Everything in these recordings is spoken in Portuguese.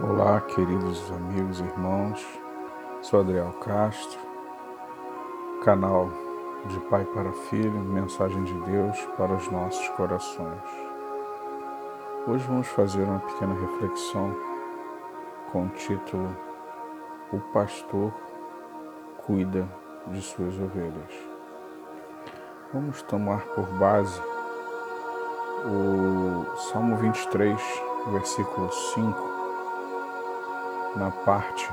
Olá, queridos amigos e irmãos. Sou Adriel Castro, canal de Pai para Filho, mensagem de Deus para os nossos corações. Hoje vamos fazer uma pequena reflexão com o título O pastor cuida de suas ovelhas. Vamos tomar por base o Salmo 23, versículo 5 na parte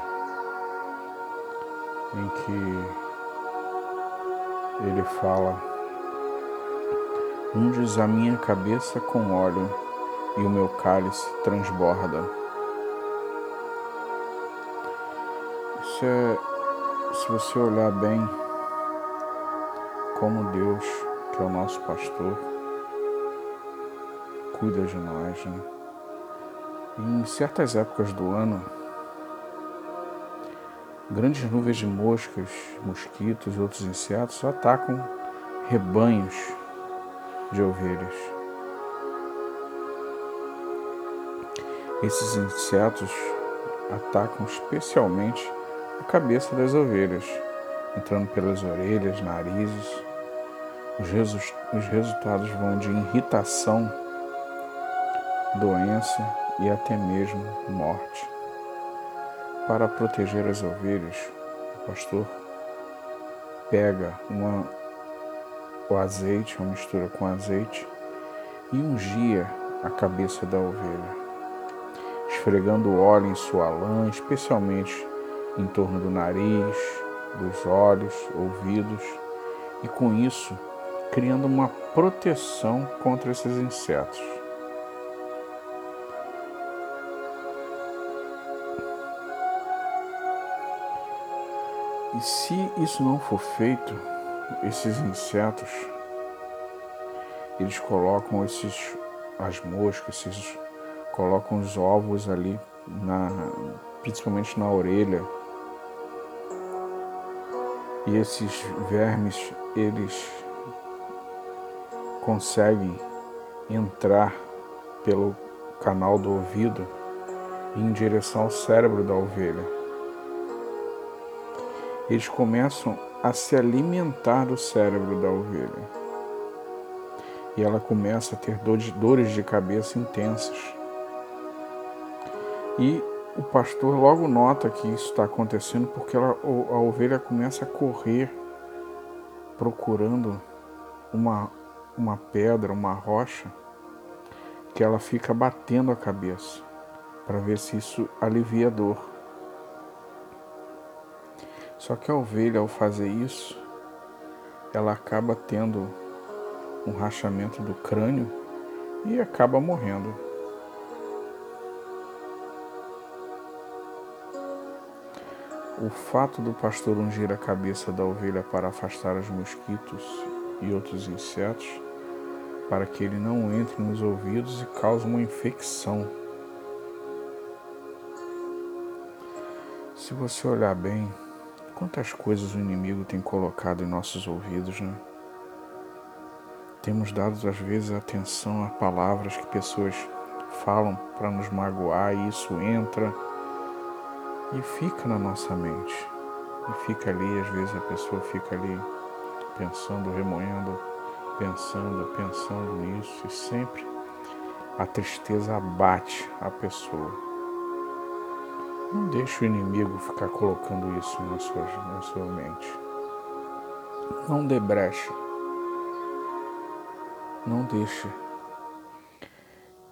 em que ele fala: Unges a minha cabeça com óleo e o meu cálice transborda. Isso é, se você olhar bem, como Deus, que é o nosso pastor, cuida de nós. Né? Em certas épocas do ano, Grandes nuvens de moscas, mosquitos e outros insetos atacam rebanhos de ovelhas. Esses insetos atacam especialmente a cabeça das ovelhas, entrando pelas orelhas, narizes. Os, resu os resultados vão de irritação, doença e até mesmo morte. Para proteger as ovelhas, o pastor pega uma, o azeite, uma mistura com azeite, e ungia a cabeça da ovelha, esfregando óleo em sua lã, especialmente em torno do nariz, dos olhos, ouvidos, e com isso criando uma proteção contra esses insetos. E se isso não for feito, esses insetos, eles colocam esses, as moscas, esses, colocam os ovos ali, na, principalmente na orelha. E esses vermes, eles conseguem entrar pelo canal do ouvido em direção ao cérebro da ovelha eles começam a se alimentar do cérebro da ovelha. E ela começa a ter dores de cabeça intensas. E o pastor logo nota que isso está acontecendo porque ela, a ovelha começa a correr procurando uma, uma pedra, uma rocha, que ela fica batendo a cabeça para ver se isso alivia a dor. Só que a ovelha, ao fazer isso, ela acaba tendo um rachamento do crânio e acaba morrendo. O fato do pastor ungir a cabeça da ovelha para afastar os mosquitos e outros insetos, para que ele não entre nos ouvidos e cause uma infecção. Se você olhar bem, Quantas coisas o inimigo tem colocado em nossos ouvidos, né? Temos dado às vezes atenção a palavras que pessoas falam para nos magoar e isso entra e fica na nossa mente. E fica ali, às vezes a pessoa fica ali pensando, remoendo, pensando, pensando nisso e sempre a tristeza abate a pessoa. Não deixe o inimigo ficar colocando isso na sua, na sua mente. Não dê brecha. Não deixe.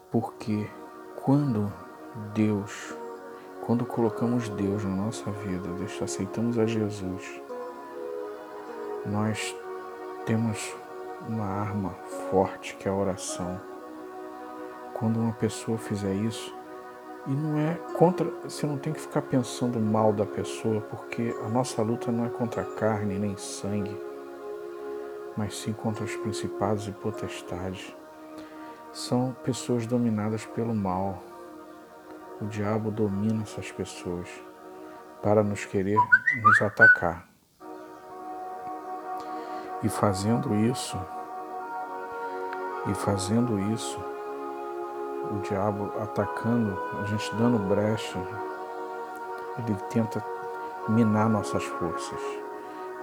Porque quando Deus, quando colocamos Deus na nossa vida, aceitamos a Jesus, nós temos uma arma forte que é a oração. Quando uma pessoa fizer isso, e não é contra, você não tem que ficar pensando mal da pessoa, porque a nossa luta não é contra carne nem sangue, mas sim contra os principados e potestades. São pessoas dominadas pelo mal. O diabo domina essas pessoas para nos querer nos atacar. E fazendo isso, e fazendo isso, o diabo atacando, a gente dando brecha, ele tenta minar nossas forças.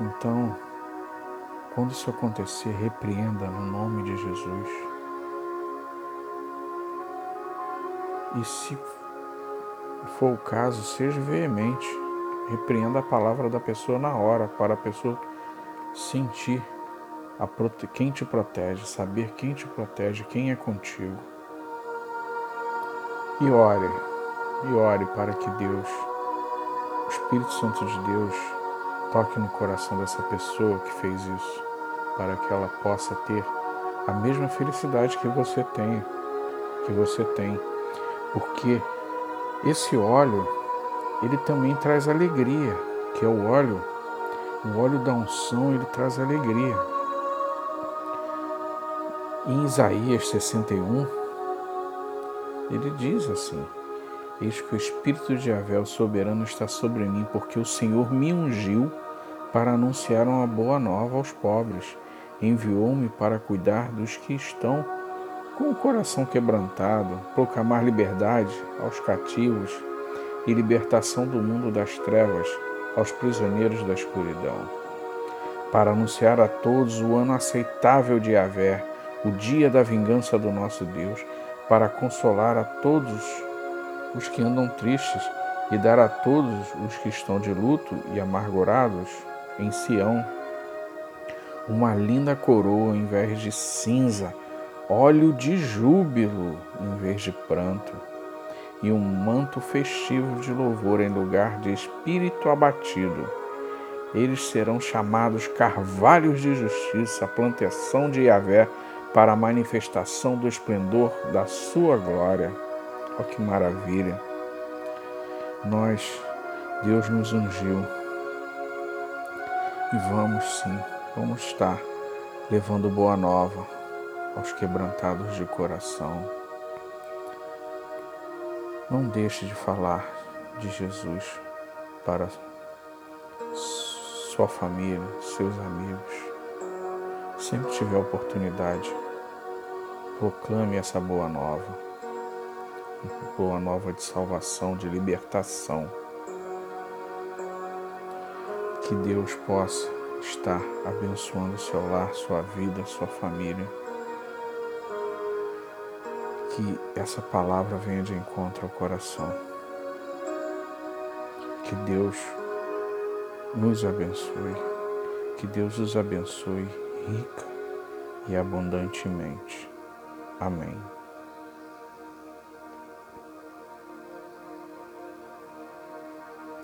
Então, quando isso acontecer, repreenda no nome de Jesus. E se for o caso, seja veemente. Repreenda a palavra da pessoa na hora, para a pessoa sentir a prote... quem te protege, saber quem te protege, quem é contigo. E ore, e ore para que Deus, o Espírito Santo de Deus, toque no coração dessa pessoa que fez isso, para que ela possa ter a mesma felicidade que você tem, que você tem. Porque esse óleo, ele também traz alegria, que é o óleo, o óleo da unção, ele traz alegria. Em Isaías 61, ele diz assim: Eis que o Espírito de Javé, o soberano, está sobre mim, porque o Senhor me ungiu para anunciar uma boa nova aos pobres. Enviou-me para cuidar dos que estão com o coração quebrantado, proclamar liberdade aos cativos e libertação do mundo das trevas aos prisioneiros da escuridão, para anunciar a todos o ano aceitável de Yahvé, o dia da vingança do nosso Deus, para consolar a todos os que andam tristes e dar a todos os que estão de luto e amargurados em Sião uma linda coroa em vez de cinza óleo de júbilo em vez de pranto, e um manto festivo de louvor em lugar de espírito abatido. Eles serão chamados carvalhos de justiça, plantação de Yahvé, para a manifestação do esplendor da sua glória. Olha que maravilha! Nós, Deus nos ungiu e vamos sim, vamos estar levando boa nova aos quebrantados de coração. Não deixe de falar de Jesus para sua família, seus amigos. Sempre tiver oportunidade, proclame essa boa nova. Boa nova de salvação, de libertação. Que Deus possa estar abençoando seu lar, sua vida, sua família que essa palavra venha de encontro ao coração. Que Deus nos abençoe, que Deus os abençoe rica e abundantemente. Amém.